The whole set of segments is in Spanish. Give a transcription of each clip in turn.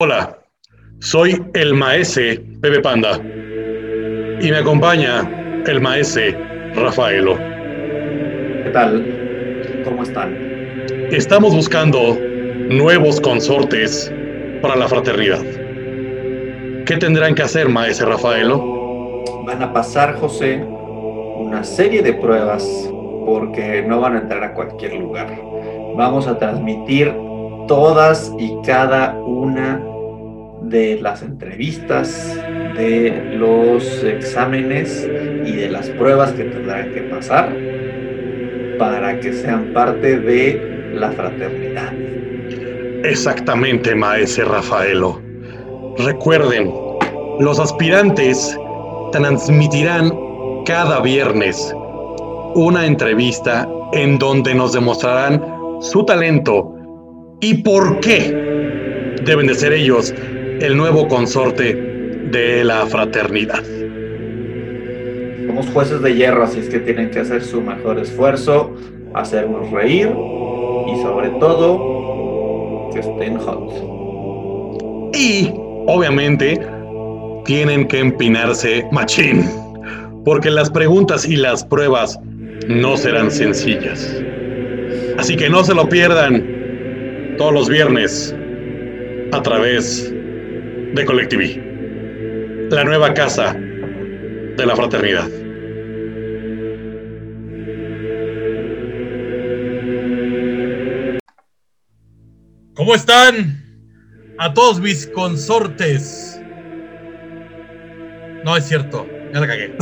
Hola, soy el maese Pepe Panda y me acompaña el maese Rafaelo. ¿Qué tal? ¿Cómo están? Estamos buscando nuevos consortes para la fraternidad. ¿Qué tendrán que hacer, maese Rafaelo? Van a pasar, José, una serie de pruebas porque no van a entrar a cualquier lugar. Vamos a transmitir todas y cada una de las entrevistas, de los exámenes y de las pruebas que tendrán que pasar para que sean parte de la fraternidad. Exactamente, maese Rafaelo. Recuerden, los aspirantes transmitirán cada viernes una entrevista en donde nos demostrarán su talento y por qué deben de ser ellos el nuevo consorte de la fraternidad. Somos jueces de hierro, así es que tienen que hacer su mejor esfuerzo, hacernos reír y sobre todo que estén hot. Y, obviamente, tienen que empinarse machín, porque las preguntas y las pruebas no serán sencillas. Así que no se lo pierdan todos los viernes a través de Colectiví, la nueva casa de la fraternidad. ¿Cómo están a todos mis consortes? No es cierto, ya la cagué.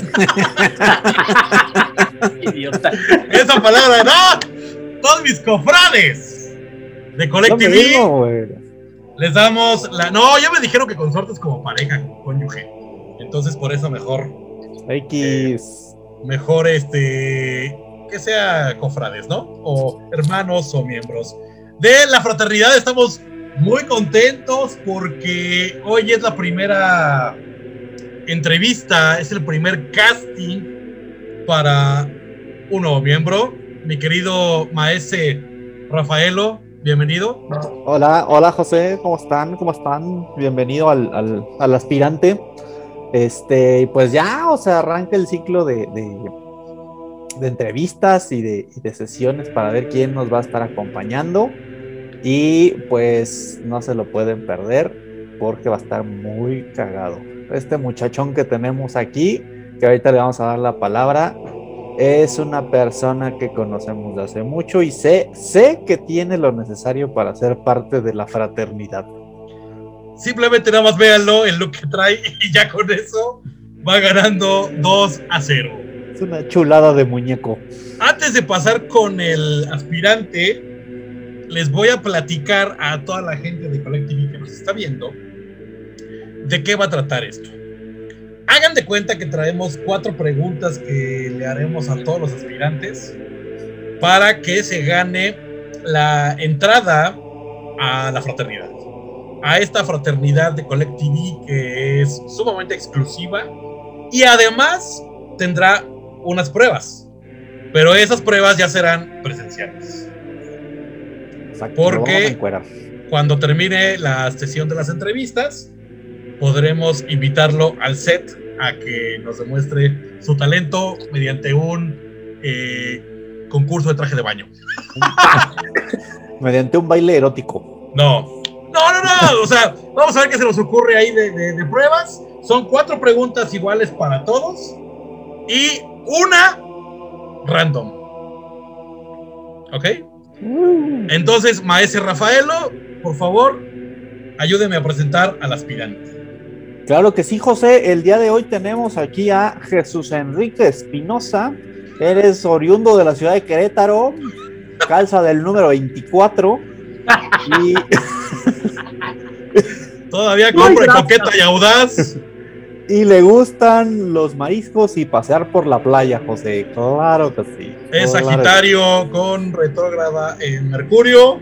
Idiota. Esa palabra, no. Todos mis cofrades de Colectiví. Les damos la. No, ya me dijeron que consortes como pareja, cónyuge. Entonces, por eso mejor. X. Mejor este. Que sea cofrades, ¿no? O hermanos o miembros. De la fraternidad estamos muy contentos porque hoy es la primera entrevista, es el primer casting para un nuevo miembro. Mi querido maese Rafaelo, bienvenido. Hola, hola José, ¿cómo están? ¿Cómo están? Bienvenido al, al, aspirante. Este, pues ya, o sea, arranca el ciclo de, de, de entrevistas y de, y de, sesiones para ver quién nos va a estar acompañando. Y pues no se lo pueden perder porque va a estar muy cagado. Este muchachón que tenemos aquí, que ahorita le vamos a dar la palabra, es una persona que conocemos de hace mucho y sé, sé que tiene lo necesario para ser parte de la fraternidad. Simplemente nada más véanlo en lo que trae y ya con eso va ganando 2 a 0. Es una chulada de muñeco. Antes de pasar con el aspirante, les voy a platicar a toda la gente de Collective que nos está viendo de qué va a tratar esto. Hagan de cuenta que traemos cuatro preguntas que le haremos a todos los aspirantes para que se gane la entrada a la fraternidad. A esta fraternidad de Collective que es sumamente exclusiva y además tendrá unas pruebas. Pero esas pruebas ya serán presenciales. Exacto, Porque cuando termine la sesión de las entrevistas, podremos invitarlo al set a que nos demuestre su talento mediante un eh, concurso de traje de baño. mediante un baile erótico. No, no, no, no. O sea, vamos a ver qué se nos ocurre ahí de, de, de pruebas. Son cuatro preguntas iguales para todos y una random. ¿Ok? Entonces, maese Rafaelo, por favor, ayúdeme a presentar al aspirante. Claro que sí, José. El día de hoy tenemos aquí a Jesús Enrique Espinosa. Eres oriundo de la ciudad de Querétaro, calza del número 24. Y... Todavía compra coqueta y audaz. Y le gustan los mariscos y pasear por la playa, José. Claro que sí. Es Sagitario claro. con retrógrada en Mercurio.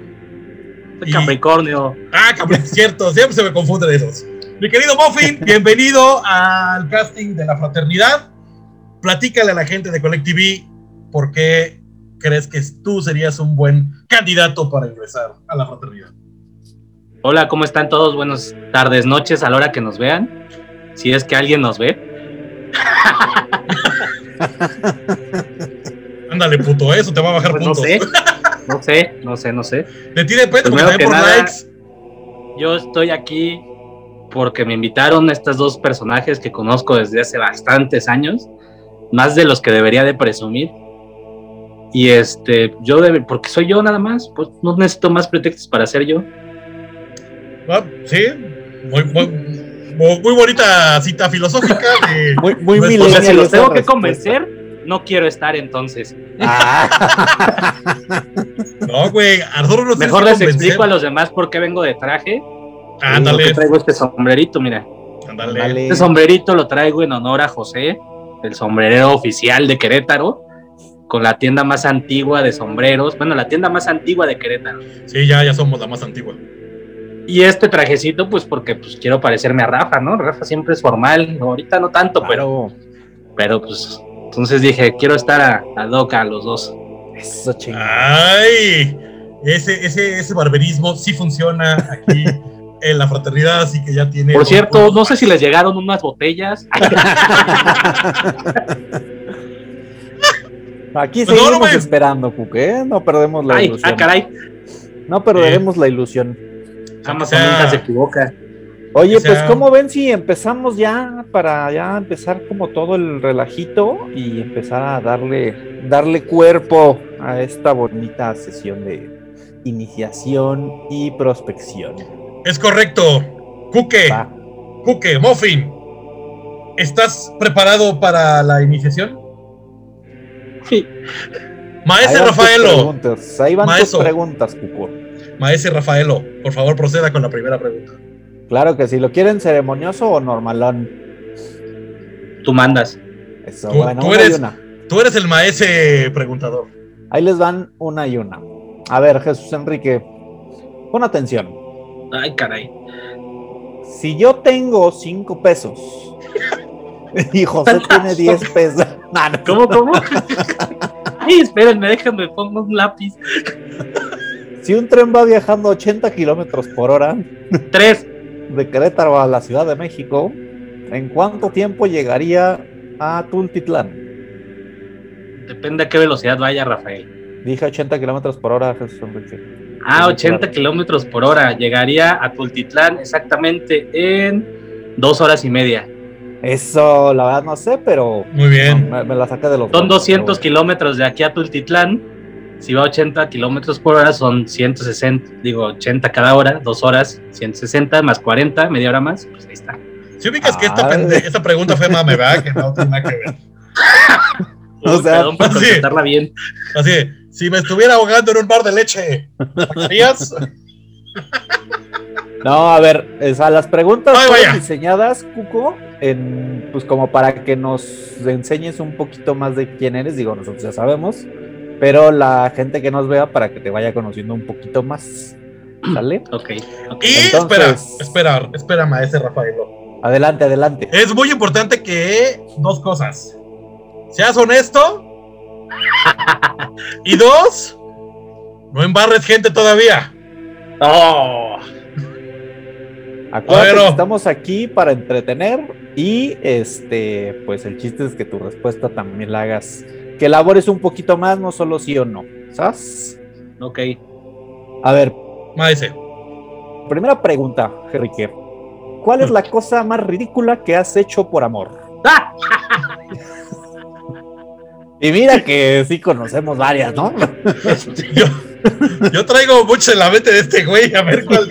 Y... Capricornio. Ah, Capricornio, cierto, siempre se me confunden esos. Mi querido Muffin, bienvenido al casting de la fraternidad. Platícale a la gente de Collective por qué crees que tú serías un buen candidato para ingresar a la fraternidad. Hola, ¿cómo están todos? Buenas tardes, noches, a la hora que nos vean. Si es que alguien nos ve. Ándale, puto, eso te va a bajar Pues no puntos. sé, no sé, no sé, no sé. Le tiene peto porque Primero también que por nada- likes. Yo estoy aquí porque me invitaron estos dos personajes que conozco desde hace bastantes años, más de los que debería de presumir. Y este, yo debe, porque soy yo nada más, pues no necesito más pretextos para ser yo. Ah, sí, muy, muy, muy- muy bonita cita filosófica. de- Muy, muy No es- O sea, millennial si los tengo que convencer, no quiero estar entonces. Ah, No, güey, a nosotros nos Mejor les convencer. explico a los demás por qué vengo de traje. Ándale, Porque traigo este sombrerito, mira. ándale. Este sombrerito lo traigo en honor a José, el sombrerero oficial de Querétaro, con la tienda más antigua de sombreros, bueno, la tienda más antigua de Querétaro. Sí, ya, ya somos la más antigua. Y este trajecito, pues porque pues, quiero parecerme a Rafa, ¿no? Rafa siempre es formal, ahorita no tanto, pero, claro. pero pues entonces dije, quiero estar a, a Doca, a los dos. Eso chingón. Ay, ese, ese, ese barberismo sí funciona aquí en la fraternidad, así que ya tiene. Por cierto, puntos no sé si les llegaron unas botellas. Aquí Pues seguimos no me- esperando, Cuque, ¿eh? No perdemos la Ay, ilusión. ah, caray, No perderemos la ilusión. Amazon sea- nunca se equivoca. Oye, O sea- pues ¿cómo ven si empezamos ya para ya empezar como todo el relajito y empezar a darle darle cuerpo a esta bonita sesión de iniciación y prospección? Es correcto. Cuque, Va. Cuque, Muffin. ¿Estás preparado para la iniciación? Sí. Ahí Maese Rafaelo. preguntas, Ahí van Maestro. tus preguntas, Cuco. Maese Rafaelo, por favor proceda con la primera pregunta. Claro que sí, ¿lo quieren ceremonioso o normalón? Tú mandas. Eso, Tú- bueno, tú una eres- una. Tú eres el maese preguntador. Ahí les van una y una. A ver, Jesús Enrique, pon atención. Ay, caray. Si yo tengo cinco pesos y José tiene 10 pesos. No, no. ¿Cómo, cómo? Ay, espérenme, déjenme pongo un lápiz. Si un tren va viajando 80 kilómetros por hora Tres. de Querétaro a la Ciudad de México, ¿en cuánto tiempo llegaría a Tultitlán? Depende a qué velocidad vaya, Rafael. Dije 80 kilómetros por hora, Jesús Enrique. Ah, Sí, 80 claro. kilómetros por hora. Llegaría a Tultitlán exactamente en dos horas y media. Eso, la verdad no sé, pero Muy bien. no, me, me la saqué de los. Son huevos, 200 pero kilómetros de aquí a Tultitlán. Si va a 80 kilómetros por hora, son 160, digo 80 cada hora, dos horas, 160 más 40, media hora más. Pues ahí está. Si ubicas que esta, Ay. pende- esta pregunta fue mame, ¿verdad? Que no tiene nada que ver. O sea, perdón por sí. contestarla bien. Así, si me estuviera ahogando en un bar de leche, ¿sacarías? No, a ver, o sea, las preguntas Ay, fueron diseñadas, Cuco, en, pues como para que nos enseñes un poquito más de quién eres, digo, nosotros ya sabemos, pero la gente que nos vea para que te vaya conociendo un poquito más, ¿sale? Ok, ok. Y Entonces- espera, espera, espera, maese Rafaelo. Adelante, adelante. Es muy importante que dos cosas. Seas honesto. Y dos, no embarres gente todavía. Oh, Acuérdate Bueno. que estamos aquí para entretener y este, pues el chiste es que tu respuesta también la hagas, que elabores un poquito más, no solo sí o no, ¿sabes? ok. A ver, Maese. primera pregunta, Enrique. ¿Cuál es la cosa más ridícula que has hecho por amor? Y mira que sí conocemos varias, ¿no? Yo, yo traigo mucho en la mente de este güey. A ver cuál.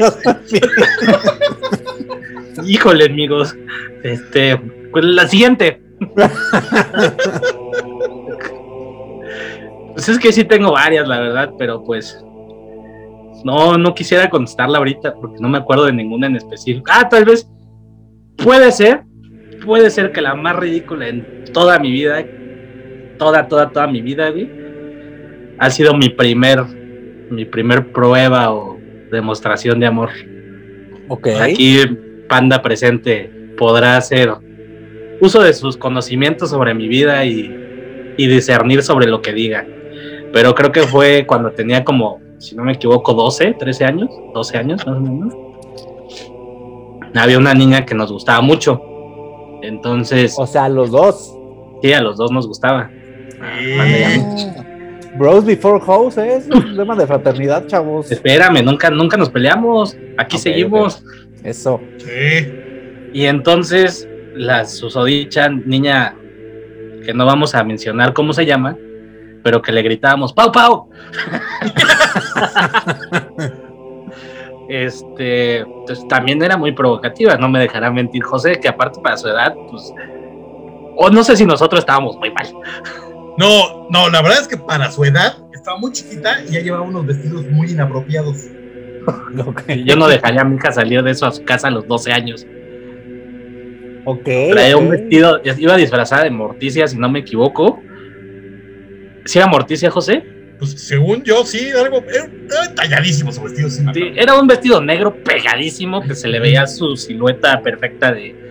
Híjole, amigos. Este, pues la siguiente. Pues es que sí tengo varias, la verdad, pero pues no, no quisiera contestarla ahorita porque no me acuerdo de ninguna en específico. Ah, tal vez puede ser, puede ser que la más ridícula en toda mi vida, toda, toda, toda mi vida, güey, ha sido mi primer, mi primer prueba o demostración de amor. Ok. Aquí Panda presente podrá hacer uso de sus conocimientos sobre mi vida y, y discernir sobre lo que diga. Pero creo que fue cuando tenía como, si no me equivoco, 12, 13 años, 12 años más o menos. había una niña que nos gustaba mucho. Entonces, O sea, los dos. sí, a los dos nos gustaba. Bros before house, ¿eh? es un tema de fraternidad, chavos. Espérame, nunca, nunca nos peleamos. Aquí seguimos. Eso. sí. Y entonces, la susodicha niña, que no vamos a mencionar cómo se llama, pero que le gritábamos, ¡Pau, Pau! este, pues, también era muy provocativa, no me dejará mentir José, que aparte para su edad, pues, o no sé si nosotros estábamos muy mal. No, no, la verdad es que para su edad estaba muy chiquita y ya llevaba unos vestidos muy inapropiados. Yo no dejaría a mi hija salir de eso a su casa a los 12 años. Ok. Traía un vestido, iba disfrazada de Morticia, si no me equivoco. ¿Sí era Morticia, José? Pues según yo, sí, algo. Era, era talladísimo su vestido, sí, era un vestido negro pegadísimo que se le veía su silueta perfecta de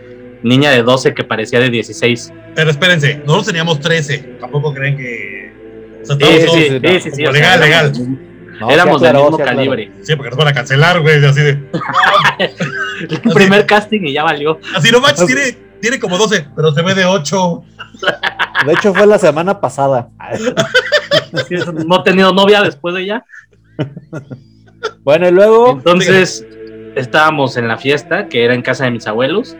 niña de 12 que parecía de 16. Pero espérense, nosotros teníamos 13. Tampoco creen que. O sea, Sí, sí, todos- sí, no, sí, sí, sí, como o sea, legal, éramos- legal. No, éramos sí aclaró, del mismo sí aclaró. calibre. Sí, porque nos van a cancelar, güey. Así de. El primer casting y ya valió. Así no manches, tiene, tiene como 12, pero se ve de 8. De hecho, fue la semana pasada. No he tenido novia después de ella. Bueno, y luego. Entonces estábamos en la fiesta que era en casa de mis abuelos.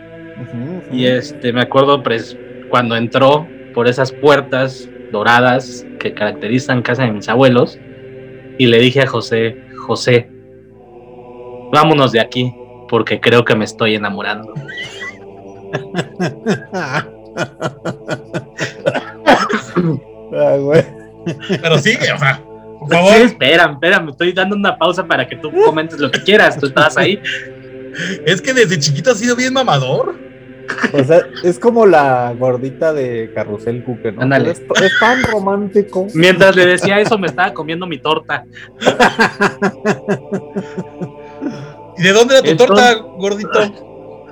Y este, me acuerdo pues, cuando entró por esas puertas doradas que caracterizan casa de mis abuelos, y le dije a José, José, vámonos de aquí, porque creo que me estoy enamorando. Ah, güey. Pero sigue, o sea, por Sí, favor. espera, espera, me estoy dando una pausa para que tú comentes lo que quieras, tú estabas ahí. Es que desde chiquito ha sido bien mamador. O sea, es como la gordita de Carrusel Cuque, ¿no? Ándale. Es, es tan romántico. Mientras le decía eso, me estaba comiendo mi torta. ¿Y de dónde era tu Entonces- torta, gordito?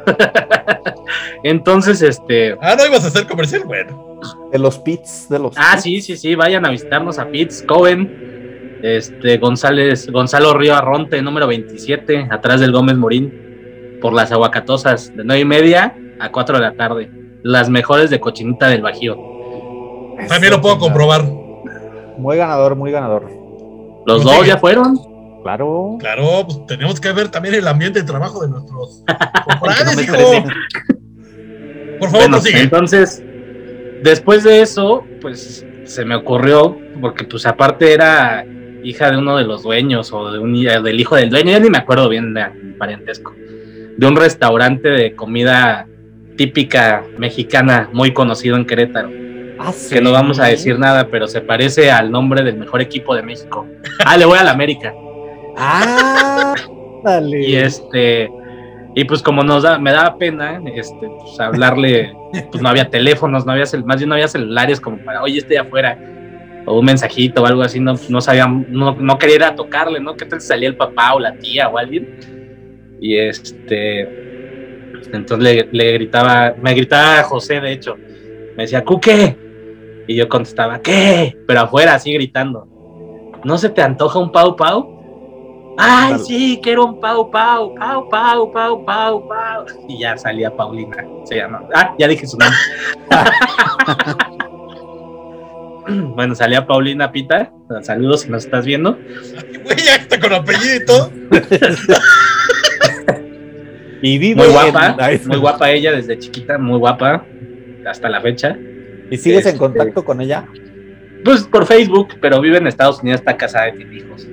Entonces, este, Ah, no ibas a hacer comercial, bueno. De los pits, de los Ah, pits. sí, sí, sí, vayan a visitarnos a Pitts, Coven, este, González, Gonzalo Río Arronte, número 27, atrás del Gómez Morín, por las aguacatosas, de 9 y media a 4 de la tarde. Las mejores de cochinita del Bajío. También lo puedo comprobar. Muy ganador, muy ganador. Los dos ya fueron. Claro. Claro, pues tenemos que ver también el ambiente de trabajo de nuestros Que no hijo. Por favor, Bueno, prosigue. entonces, después de eso, pues se me ocurrió, porque pues aparte era hija de uno de los dueños o de un, del hijo del dueño, ya ni me acuerdo bien de mi parentesco, de un restaurante de comida típica mexicana muy conocido en Querétaro, Ah, sí. que no vamos a decir nada, pero se parece al nombre del mejor equipo de México. Ah, le voy a la América. Ah, dale. Y este, y pues como nos da, me daba pena, este, pues hablarle, pues no había teléfonos, no había más bien no había celulares como para, oye, estoy afuera, o un mensajito o algo así, no, no sabía, no, no quería ir a tocarle, ¿no? ¿Qué tal si salía el papá o la tía o alguien? Y este, entonces le, le gritaba, me gritaba José, de hecho, me decía, ¿Cuqué? Y yo contestaba, ¿qué? Pero afuera, así gritando. ¿No se te antoja un pau pau? Ay, sí, quiero un pau pau, pau pau, pau pau, pau. Y ya salía Paulina, se llama. Ah, ya dije su nombre. bueno, salía Paulina Pita. Saludos si nos estás viendo. Güey, ya está con apellido y vive Muy guapa, muy guapa ella desde chiquita, muy guapa hasta la fecha. ¿Y sigues en Este- contacto con ella? Pues por Facebook, pero vive en Estados Unidos, está casada y tiene hijos.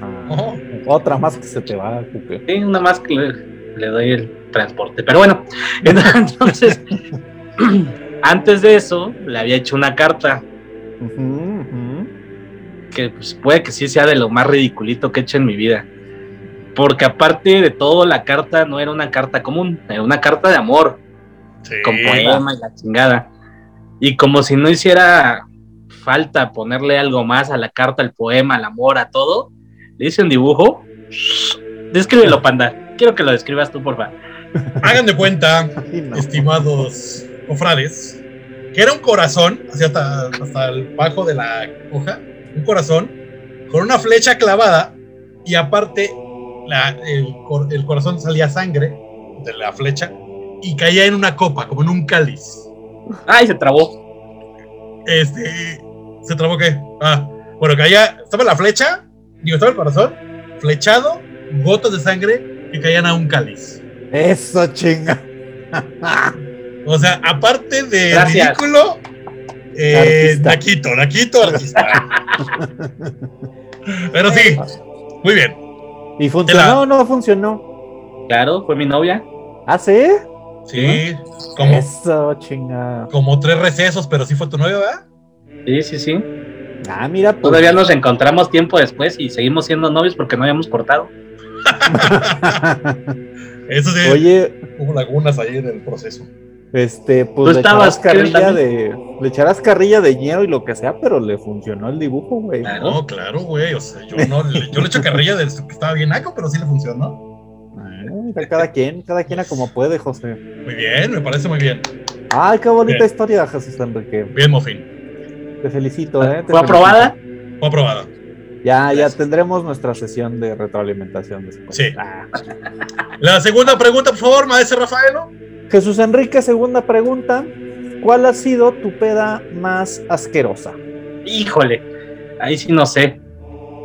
Ah. Otra más que se te va, Cuque. Sí, una más que le, le doy el transporte. Pero bueno, entonces, antes de eso, le había hecho una carta que pues, puede que sí sea de lo más ridiculito que he hecho en mi vida. Porque aparte de todo, la carta no era una carta común, era una carta de amor, Sí. con poema y la chingada. Y como si no hiciera falta ponerle algo más a la carta, al poema, al amor, a todo, le hice un dibujo. Descríbelo, panda. Quiero que lo describas tú, por favor. Hagan de cuenta, estimados cofrades, que era un corazón, hacia hasta, hasta el bajo de la hoja, un corazón con una flecha clavada y aparte la- el, cor- el corazón salía sangre de la flecha y caía en una copa, como en un cáliz. Ay, se trabó. Este. ¿Se trabó qué? Ah, bueno, caía. Estaba la flecha, digo, estaba el corazón, flechado, gotas de sangre que caían a un cáliz. Eso, chinga. O sea, aparte de Gracias. ridículo, eh. Naquito, Naquito, artista. Pero sí, muy bien. ¿Y funcionó o no funcionó? Claro, fue mi novia. ¿Ah, sí? Sí, como, Eso, chinga. como tres recesos, pero sí fue tu novio, ¿verdad? Sí, sí, sí. Ah, mira, pues. Todavía nos encontramos tiempo después y seguimos siendo novios porque no habíamos cortado. Eso sí, Oye, hubo lagunas ahí en el proceso. Este, Tú pues le estabas, echarás carrilla ¿qué, de. Le echarás carrilla de ñero y lo que sea, pero le funcionó el dibujo, güey. Claro. No, claro, güey. O sea, yo no le, yo le echo carrilla de que estaba bien naco, pero sí le funcionó. Ah, cada quien, cada quien a como puede, José. Muy bien, me parece muy bien. Ay, qué bonita Bien. historia, Jesús Enrique. Bien, Mofín. Te felicito, ¿eh? Te ¿Fue aprobada? Fue aprobada. Ya, ya tendremos nuestra sesión de retroalimentación después. Sí. Ah. La segunda pregunta, por favor, maestro Rafaelo. Jesús Enrique, segunda pregunta. ¿Cuál ha sido tu peda más asquerosa? Híjole, ahí sí no sé.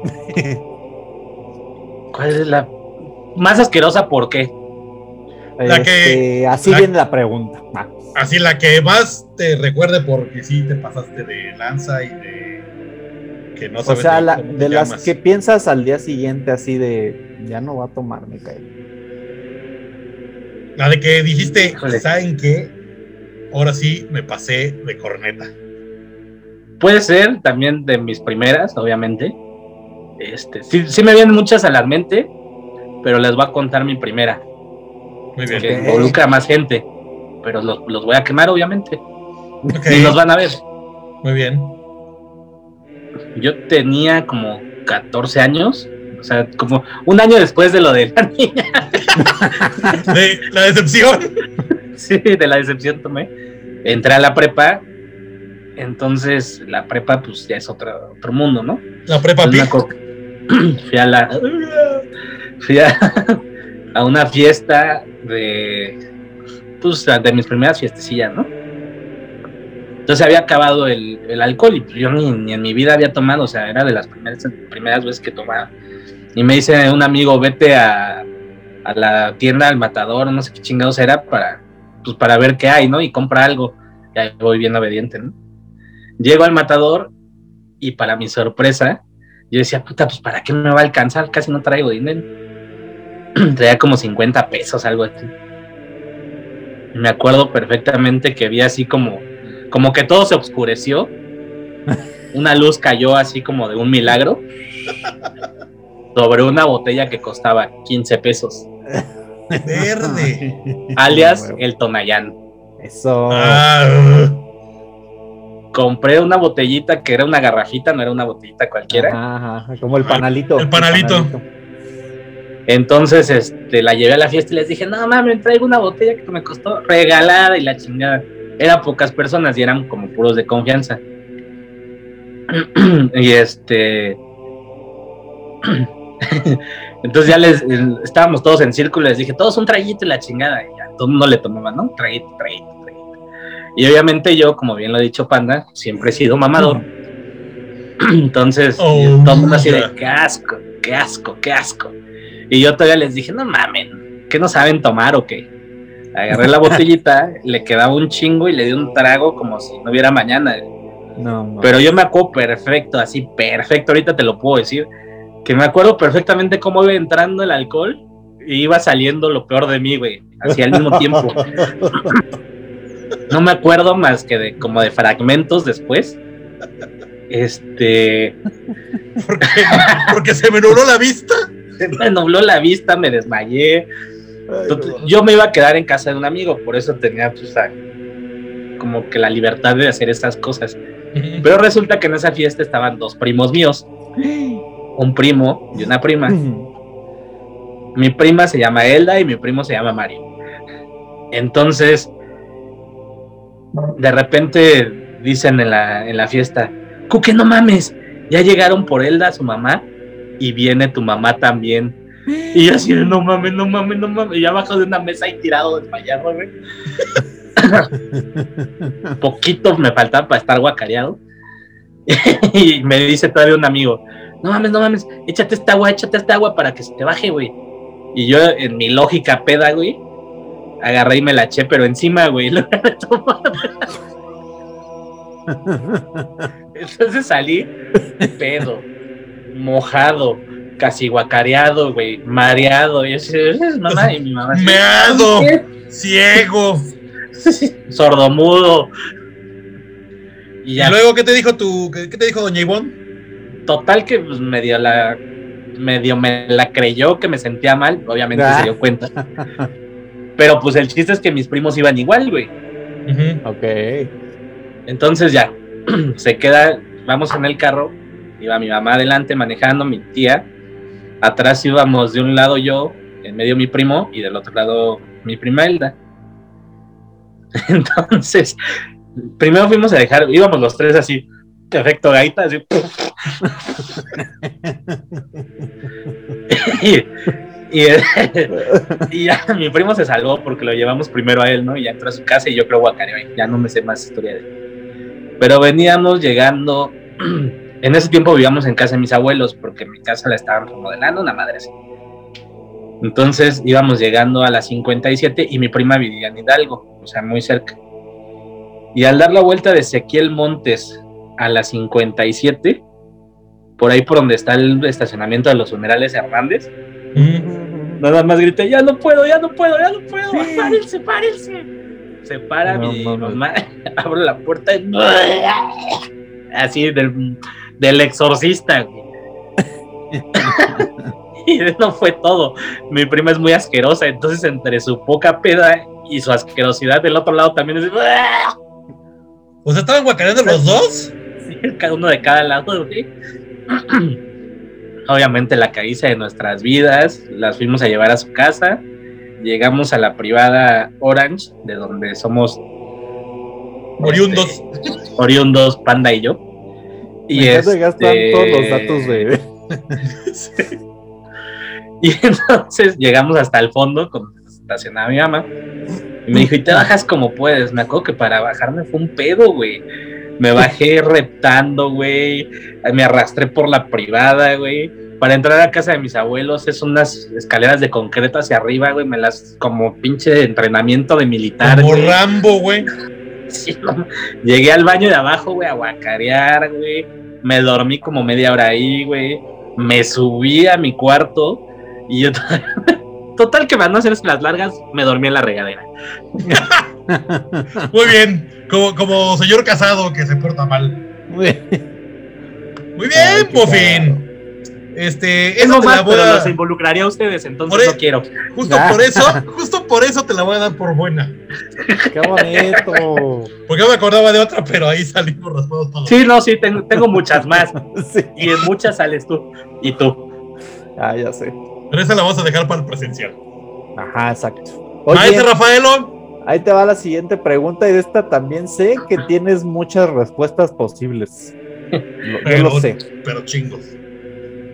¿Cuál es la más asquerosa? ¿Por qué? La que- Este, así la- viene la pregunta. Ah, Así la que más te recuerde porque sí te pasaste de lanza y de que no o sabes sea, ni la- de las llamas. que piensas al día siguiente así de ya no va a tomar, me cae. La de que dijiste, Híjole. ¿saben qué? Ahora sí me pasé de corneta. Puede ser también de mis primeras, obviamente. Este, sí, sí me vienen muchas a la mente, pero les voy a contar mi primera, Muy bien. que involucra a más gente. Pero los, los voy a quemar, obviamente. Y los van a ver. Muy bien. Yo tenía como 14 años, o sea, como un año después de lo de la niña. De la decepción. Sí, de la decepción tomé. Entré a la prepa, entonces la prepa pues ya es otro, otro mundo, ¿no? La prepa Fui a la... Fui a, a una fiesta de... Pues de mis primeras fiestecillas, ¿no? Entonces había acabado el, el alcohol y pues, yo ni, ni en mi vida había tomado, o sea, era de las primeras, primeras veces que tomaba. Y me dice un amigo, vete a, a la tienda al matador, no sé qué chingados era, para, pues, para ver qué hay, ¿no? Y compra algo. Y ahí voy bien obediente, ¿no? Llego al matador y para mi sorpresa, yo decía, puta, pues ¿para qué me va a alcanzar? Casi no traigo dinero. Traía como 50 pesos, algo así. Y me acuerdo perfectamente que vi así como, como que todo se oscureció. Una luz cayó así como de un milagro sobre una botella que costaba 15 pesos, Verde. alias el Tonayán. Eso. Ah, Compré una botellita que era una garrafita, no era una botellita cualquiera. Ajá, ajá, como el panalito. El panalito. Entonces, este, la llevé a la fiesta y les dije, no mames, traigo una botella que me costó regalada y la chingada. Eran pocas personas y eran como puros de confianza. y este. Entonces ya les estábamos todos en círculo y les dije, todos un traguito y la chingada. Y ya todo el mundo le tomaba, ¿no? Traguito, traguito, traguito. Y obviamente yo, como bien lo ha dicho Panda, siempre he sido mamador. Entonces, Oh, todo el mundo así de qué asco, qué asco, qué asco. Y yo todavía les dije, no mamen, ¿qué no saben tomar o qué? Agarré la botellita, le quedaba un chingo y le di un trago como si no hubiera mañana. No, no. Pero yo me acuerdo perfecto, así perfecto, ahorita te lo puedo decir, que me acuerdo perfectamente cómo iba entrando el alcohol y iba saliendo lo peor de mí, güey, así al mismo tiempo. No me acuerdo más que de como de fragmentos después. Este, porque, porque se me nubló la vista. me nubló la vista, me desmayé. Entonces, yo me iba a quedar en casa de un amigo, por eso tenía pues, a- como que la libertad de hacer estas cosas. Pero resulta que en esa fiesta estaban dos primos míos, un primo y una prima. Mi prima se llama Elda y mi primo se llama Mario. Entonces, de repente dicen en la, en la fiesta, Cuque, no mames, ya llegaron por Elda, su mamá, y viene tu mamá también. Y yo así no mames, no mames, no mames. Y ya abajo de una mesa y tirado desmayado, güey. Poquito me faltaba para estar guacareado. y me dice todavía un amigo, no mames, no mames, échate esta agua, échate esta agua para que se te baje, güey. Y yo, en mi lógica peda, güey, agarré y me la eché, pero encima, güey. Entonces salí pedo, mojado, casi guacareado, güey, mareado. Y así, mamá, y mi mamá. así, Meado, ciego. Sordomudo. Y ¿Y ya, luego qué te dijo tu, qué te dijo doña Ivonne? Total que pues, medio la medio me la creyó que me sentía mal, obviamente Ah. se dio cuenta. Pero pues el chiste es que mis primos iban igual, güey. Ok. Entonces ya, se queda, vamos en el carro, iba mi mamá adelante manejando, mi tía, atrás íbamos de un lado yo, en medio mi primo y del otro lado mi prima Elda. Entonces, primero fuimos a dejar, íbamos los tres así, efecto gaita, así. y, y, y ya mi primo se salvó porque lo llevamos primero a él, ¿no? Y ya entró a su casa y yo creo guacareo y ya no me sé más historia de él. Pero veníamos llegando, en ese tiempo vivíamos en casa de mis abuelos porque mi casa la estaban remodelando, una madre así. Entonces íbamos llegando a las 57 y mi prima vivía en Hidalgo, o sea, muy cerca. Y al dar la vuelta de Ezequiel Montes a las 57, por ahí por donde está el estacionamiento de los funerales Hernández, Ujú. Nada más grité, ya no puedo, ya no puedo, ya no puedo, Sí. párense, párense. Se para No, mi no, no. mamá, abro la puerta y... Así del, del exorcista, y no fue todo. Mi prima es muy asquerosa, entonces entre su poca peda y su asquerosidad del otro lado también es... O sea, estaban guacareando los dos. Cada uno de cada lado, güey. Obviamente la caricia de nuestras vidas, las fuimos a llevar a su casa, llegamos a la privada Orange, de donde somos Oriundos. este, oriundos, Panda y yo. Y ya este, todos los datos de. Y entonces llegamos hasta el fondo, con estacionaba mi mamá. Y me dijo, y te bajas como puedes. Me acuerdo que para bajarme fue un pedo, güey. Me bajé reptando, güey. Me arrastré por la privada, güey. Para entrar a casa de mis abuelos es unas escaleras de concreto hacia arriba, güey. Me las como pinche entrenamiento de militar. Como. Rambo, güey. Sí, no. Llegué al baño de abajo, güey, a guacarear, güey. Me dormí como media hora ahí, güey. Me subí a mi cuarto y yo. Total que para no hacer las largas, me dormí en la regadera. Muy bien. Como, como señor casado que se porta mal. Muy bien, qué Pofín. Este, Es eso lo te más, la voy pero a. los involucraría a ustedes, entonces Por e- no quiero. Justo Ah. por eso, justo por eso te la voy a dar por buena. Qué bonito. Porque yo me acordaba de otra, pero ahí salimos raspados todos. Sí, no, sí, tengo, tengo muchas más. Sí. Y en muchas sales tú. Y tú. Ah, ya sé. Pero esa la vamos a dejar para el presencial. Ajá, exacto. Oye, Maestro Rafaelo. Ahí te va la siguiente pregunta y de esta también sé que tienes muchas respuestas posibles. Lo- Yo lo sé. pero chingos.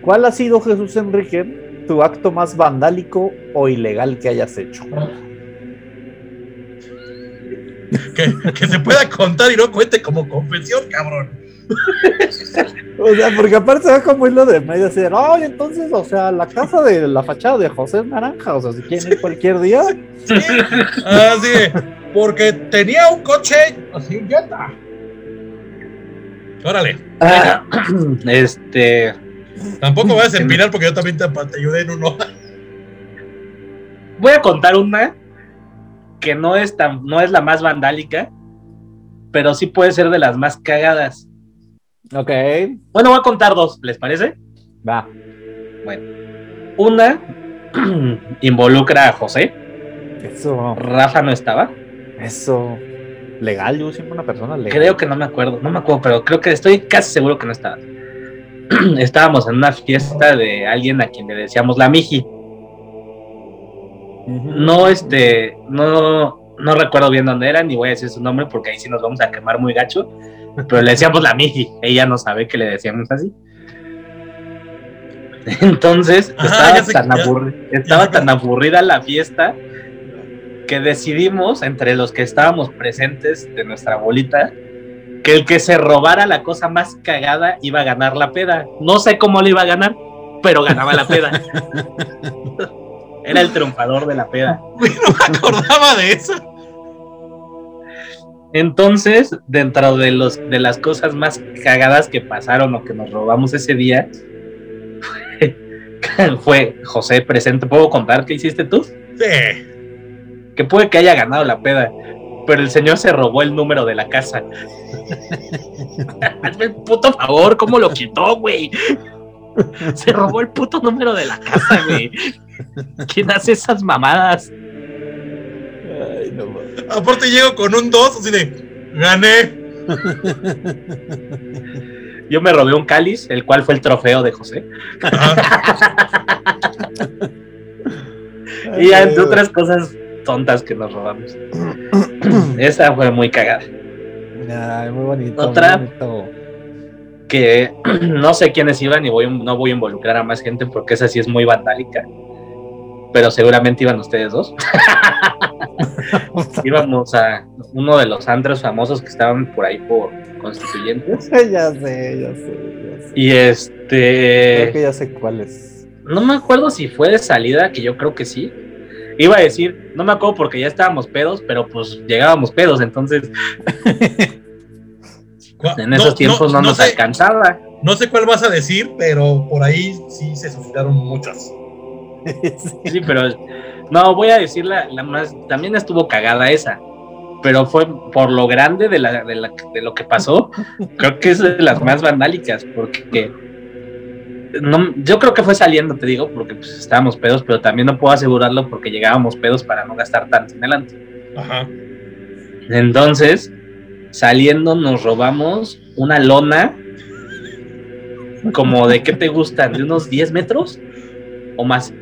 ¿Cuál ha sido, Jesús Enrique, tu acto más vandálico o ilegal que hayas hecho? Que, que se pueda contar y no cuente como confesión, cabrón. O sea, porque aparte se va como hilo de medio así de, no, y entonces, o sea, la casa de la fachada de José es naranja, o sea, si quieren ir cualquier día, Sí. Así de, porque tenía un coche así, ya está. Órale. Este. Tampoco vayas a empinar porque yo también te, te ayudé en uno. Voy a contar una que no es tan, no es la más vandálica, pero sí puede ser de las más cagadas. Ok, Bueno, voy a contar dos, ¿les parece? va. Una involucra a José, Eso, Rafa no estaba. eso. Legal, yo siempre una persona legal. Creo que no me acuerdo, no me acuerdo, pero creo que estoy casi seguro que no estaba. Estábamos en una fiesta de alguien a quien le decíamos la Miji. No, este, no, no recuerdo bien dónde era, ni voy a decir su nombre porque ahí sí nos vamos a quemar muy gacho. Pero le decíamos la Miji, ella no sabe que le decíamos así. Entonces Ajá, estaba, tan, estaba aburrida la fiesta que decidimos entre los que estábamos presentes de nuestra bolita que el que se robara la cosa más cagada iba a ganar la peda. No sé cómo le iba a ganar, pero ganaba la peda. Era el triunfador de la peda. No me acordaba de eso. Entonces, dentro de los de las cosas más cagadas que pasaron o que nos robamos ese día, fue, fue José presente. ¿Puedo contar qué hiciste tú? Sí. Que puede que haya ganado la peda, pero el señor se robó el número de la casa. Hazme el puto favor, ¿cómo lo quitó, güey? Se robó el puto número de la casa, güey. ¿Quién hace esas mamadas? Ay, no. Aparte llego con un 2, así de, gané. Yo me robé un cáliz, el cual fue el trofeo de José. Y entre otras cosas tontas que nos robamos. Esa fue muy cagada. Ay, muy bonito. Otra. muy bonito. Que no sé quiénes iban y voy, no voy a involucrar a más gente porque esa sí es muy vandálica. Pero seguramente iban ustedes dos. Íbamos a uno de los antros famosos que estaban por ahí por constituyentes. ya sé, ya sé, ya sé. Y Creo este. que ya sé cuál es. No me acuerdo si fue de salida, que yo creo que sí. Iba a decir, no me acuerdo porque ya estábamos pedos, pero pues llegábamos pedos, entonces en esos tiempos no, nos sé, alcanzaba. no sé cuál vas a decir, pero por ahí sí se suscitaron muchas. Sí. Pero no, voy a decir la, la más, también estuvo cagada esa, pero fue por lo grande de, la, de, la- de lo que pasó, creo que es de las más vandálicas, porque no, yo creo que fue saliendo, te digo, porque pues estábamos pedos, pero también no puedo asegurarlo porque llegábamos pedos para no gastar tanto en el antro. Ajá. Entonces, saliendo nos robamos una lona como de qué te gustan, de unos 10 metros o más.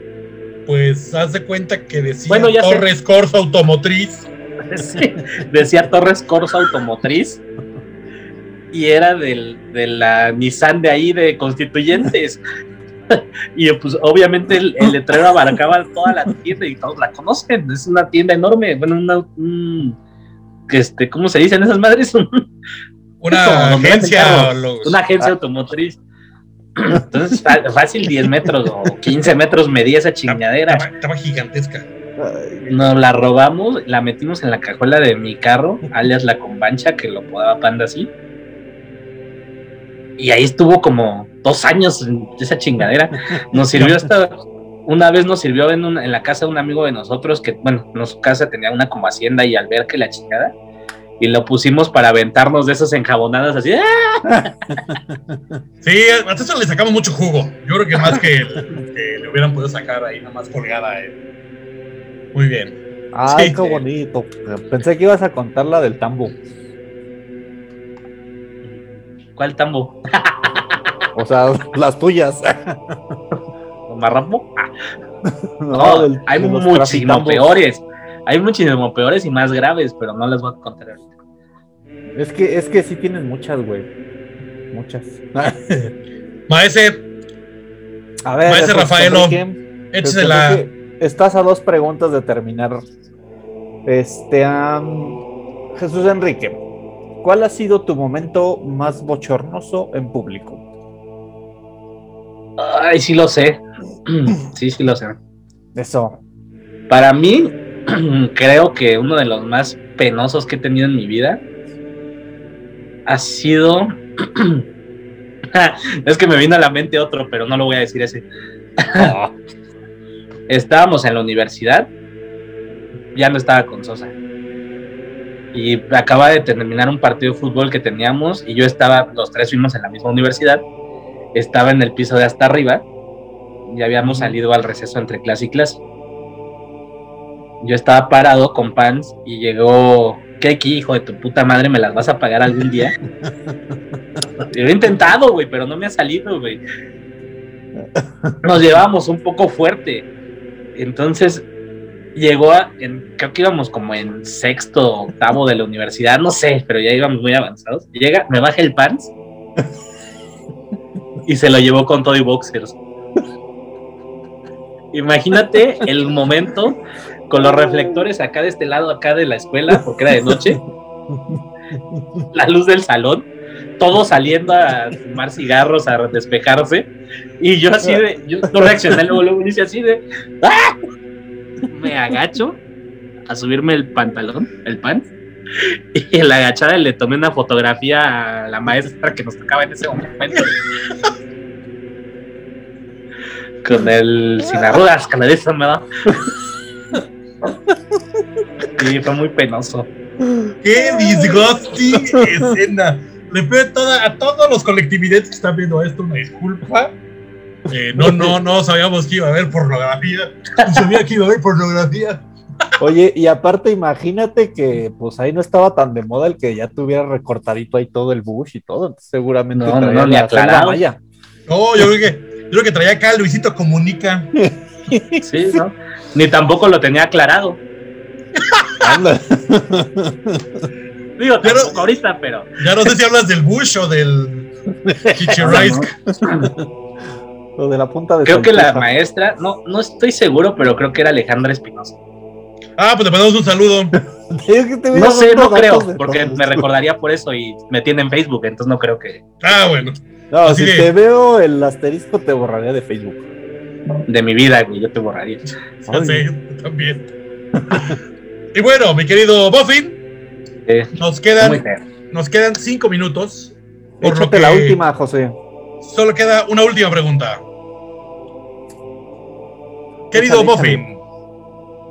Pues haz de cuenta que decía Bueno, ya sé. Torres Corso Automotriz. Sí, decía Torres Corso Automotriz y era del, de la Nissan de ahí de Constituyentes. Y pues obviamente el, el letrero abarcaba toda la tienda y todos la conocen. Es una tienda enorme. Bueno, una, un- este, ¿cómo se dicen esas madres? Una agencia. una agencia automotriz. Entonces, fácil 10 metros o 15 metros medía esa chingadera. Estaba, estaba gigantesca. Nos la robamos, la metimos en la cajuela de mi carro, alias la combancha, que lo podaba Panda así. Y ahí estuvo como dos años en esa chingadera. Nos sirvió hasta. Una vez nos sirvió en, una- en la casa de un amigo de nosotros que, bueno, en su casa tenía una como hacienda y alberca y la chingada. Y lo pusimos para aventarnos de esas enjabonadas así. ¡ah! Sí, hasta eso le sacamos mucho jugo. Yo creo que más que, que le hubieran podido sacar ahí nomás colgada. eh. Muy bien. Ay, Sí. qué bonito. Pensé que ibas a contar la del tambo. ¿Cuál tambo? O sea, las tuyas. ¿Marrapo? Ah, No, No, del- hay muchísimo peores. Hay muchísimo peores y más graves, pero no les voy a contar ahorita. Es que, es que sí tienen muchas, güey. Muchas. Maese, A ver, Maese Rafaelo, Enrique, échese Jesús la. Enrique, Estás a dos preguntas de terminar. Este, Jesús Enrique, ¿cuál ha sido tu momento más bochornoso en público? Ay, sí lo sé. Sí, sí lo sé. Eso. Para mí, creo que uno de los más penosos que he tenido en mi vida ha sido. es que me vino a la mente otro, pero no lo voy a decir ese. Estábamos en la universidad, ya no estaba con Sosa. Y acaba de terminar un partido de fútbol que teníamos y yo estaba, los tres fuimos en la misma universidad, estaba en el piso de hasta arriba y habíamos salido al receso entre clase y clase. Yo estaba parado con pants y llegó Keki, hijo de tu puta madre, ¿me las vas a pagar algún día? Yo he intentado, güey, pero no me ha salido, güey. Nos llevamos un poco fuerte. Entonces llegó a, en- creo que íbamos como en sexto, octavo de la universidad, no sé, pero ya íbamos muy avanzados. Llega, me baja el pants y se lo llevó con todo y boxers. Imagínate el momento con los reflectores acá de este lado, acá de la escuela, porque era de noche. La luz del salón, todos saliendo a fumar cigarros, a despejarse. Y yo así de, yo no reaccioné luego, luego hice así de, ¡ah! Me agacho a subirme el pantalón, el pan. Y en la agachada le tomé una fotografía a la maestra que nos tocaba en ese momento. Con el sin arrugas, canadiense me da. Sí, fue muy penoso. ¡Qué disgusting escena! Le pido toda- a todos los colectividades que están viendo esto una disculpa. Eh, no, no, no sabíamos que iba a haber pornografía. No sabía que iba a haber pornografía. Oye, y aparte, imagínate que pues ahí no estaba tan de moda el que ya tuviera recortadito ahí todo el bush y todo. entonces seguramente No, no, traía no, ni la aclarado. No, yo creo que, yo creo que traía acá Luisito Comunica. Sí, ¿no? Ni tampoco lo tenía aclarado. Anda. Digo, Pero- tampoco ahorita, pero. Ya no sé si hablas del Bush o del. Lo de la punta de Creo que la maestra, no, no estoy seguro, pero creo que era Alejandra Espinosa. Ah, pues le mandamos un saludo. No sé, no creo, porque me recordaría por eso y me tiene en Facebook, entonces no creo que Ah, bueno. No, Así si de- te veo el asterisco te borraría de Facebook. De mi vida, güey, yo te borraría. Ya sé, también. y bueno, mi querido Buffin, Eh, nos quedan, nos quedan cinco minutos. Por lo Échate que la última, José. solo queda una última pregunta. Querido Échale, Buffin,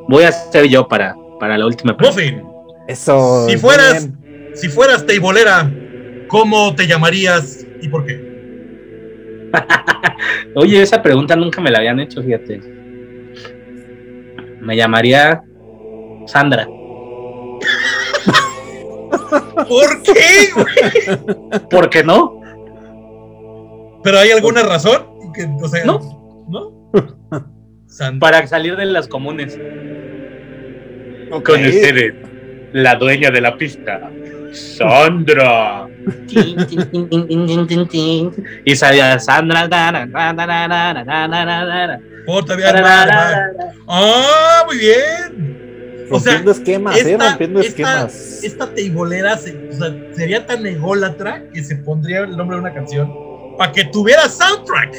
Voy a ser yo para, para la última pregunta. Buffin, Eso. Si fueras- bien. si fueras teibolera, ¿cómo te llamarías y por qué? Oye, esa pregunta nunca me la habían hecho, fíjate. Me llamaría Sandra. ¿Por qué? güey? ¿Por qué no? ¿Pero hay alguna razón? Que, o sea, No. ¿No? Sandra. Para salir de las comunes. Con ustedes, la dueña de la pista. Sandra. y salía Sandra. Otra vez. Ah, muy bien. O rompiendo esquemas, eh, rompiendo esta, esquemas. Esta teibolera sería tan ególatra que se pondría el nombre de una canción para que tuviera soundtrack.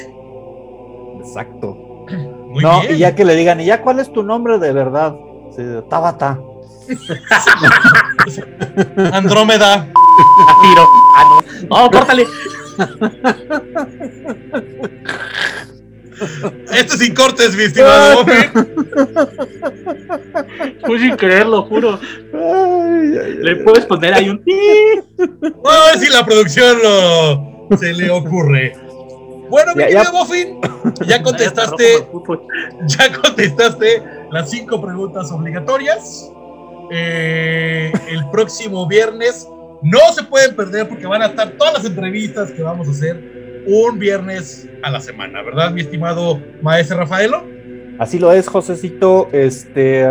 Exacto. Muy no, y ya que le digan, ¿y ya cuál es tu nombre de verdad? Sí, Tabata. Andrómeda. Zafiro. Ah, no. Oh, córtale. Esto sin cortes, mi estimado Buffy. Fue sin quererlo, juro. Ay, ay, ay. Le puedes poner ahí un. Vamos a ver si la producción lo, se le ocurre. Bueno, mi Ya, querido ya. Buffy, ya contestaste, ya contestaste las cinco preguntas obligatorias. Eh, el próximo viernes no se pueden perder porque van a estar todas las entrevistas que vamos a hacer un viernes a la semana, ¿verdad, mi estimado maestro Rafaelo? Así lo es, Josecito. Este,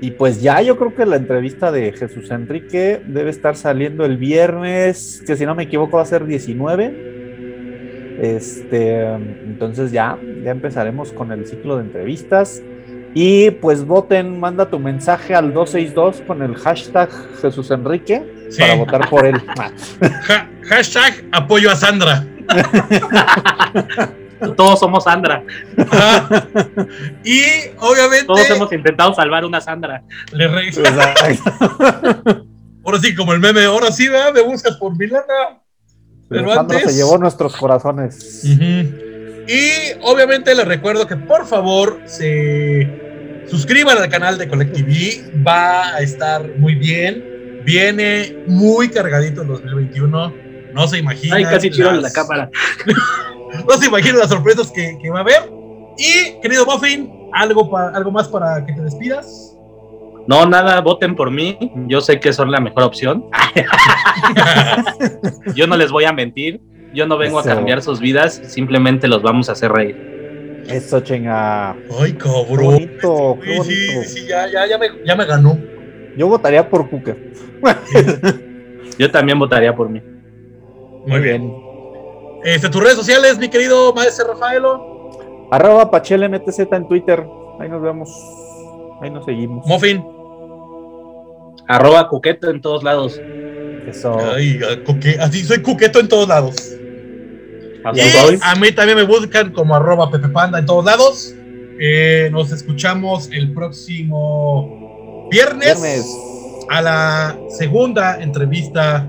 y pues ya yo creo que la entrevista de Jesús Enrique debe estar saliendo el viernes, que si no me equivoco va a ser 19. Este, entonces ya, ya empezaremos con el ciclo de entrevistas. Y pues voten, manda tu mensaje al 262 con el hashtag Jesús Enrique Sí. para votar por él. Hashtag apoyo a Sandra. Todos somos Sandra. Ajá. y obviamente Todos hemos intentado salvar una Sandra. le Exacto. ahora sí como el meme, ahora sí, ¿verdad? me buscas por mi lana. Pero Alejandro antes- se llevó nuestros corazones. Y obviamente les recuerdo que por favor se suscriban al canal de Colectiví. Va a estar muy bien. Viene muy cargadito el 2021. No se imaginan. Ay, casi tiro las- la cámara. No se imaginan las sorpresas que, que va a haber. Y querido Muffin, ¿algo, pa- ¿algo más para que te despidas? No, nada, voten por mí. Yo sé que son la mejor opción. Yo no les voy a mentir. Yo no vengo Eso. a cambiar sus vidas, simplemente los vamos a hacer reír. Eso, chinga. Ay, Qué cabrón. bonito, qué Sí, sí, ya, ya, ya, me, ya me ganó. Yo votaría por Cooker. Yo también votaría por mí. Muy bien. Este, tus redes sociales, mi querido maestro Rafaelo. Arroba PachelMTZ en Twitter. Ahí nos vemos. Ahí nos seguimos. Muffin. Arroba coqueto en todos lados. Eso. Ay, coque- así soy cuqueto en todos lados. Así Y a mí también me buscan como arroba Pepe Panda en todos lados. Eh, nos escuchamos el próximo viernes, Viernes. a la segunda entrevista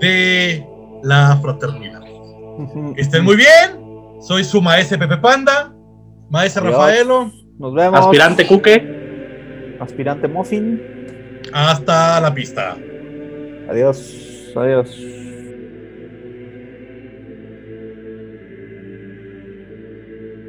de la fraternidad. Estén muy bien. Soy su maestro Pepe Panda, maestro Adiós. Rafaelo. Nos vemos. Aspirante Cuque. Aspirante Muffin. Hasta la pista. Adiós. Adiós.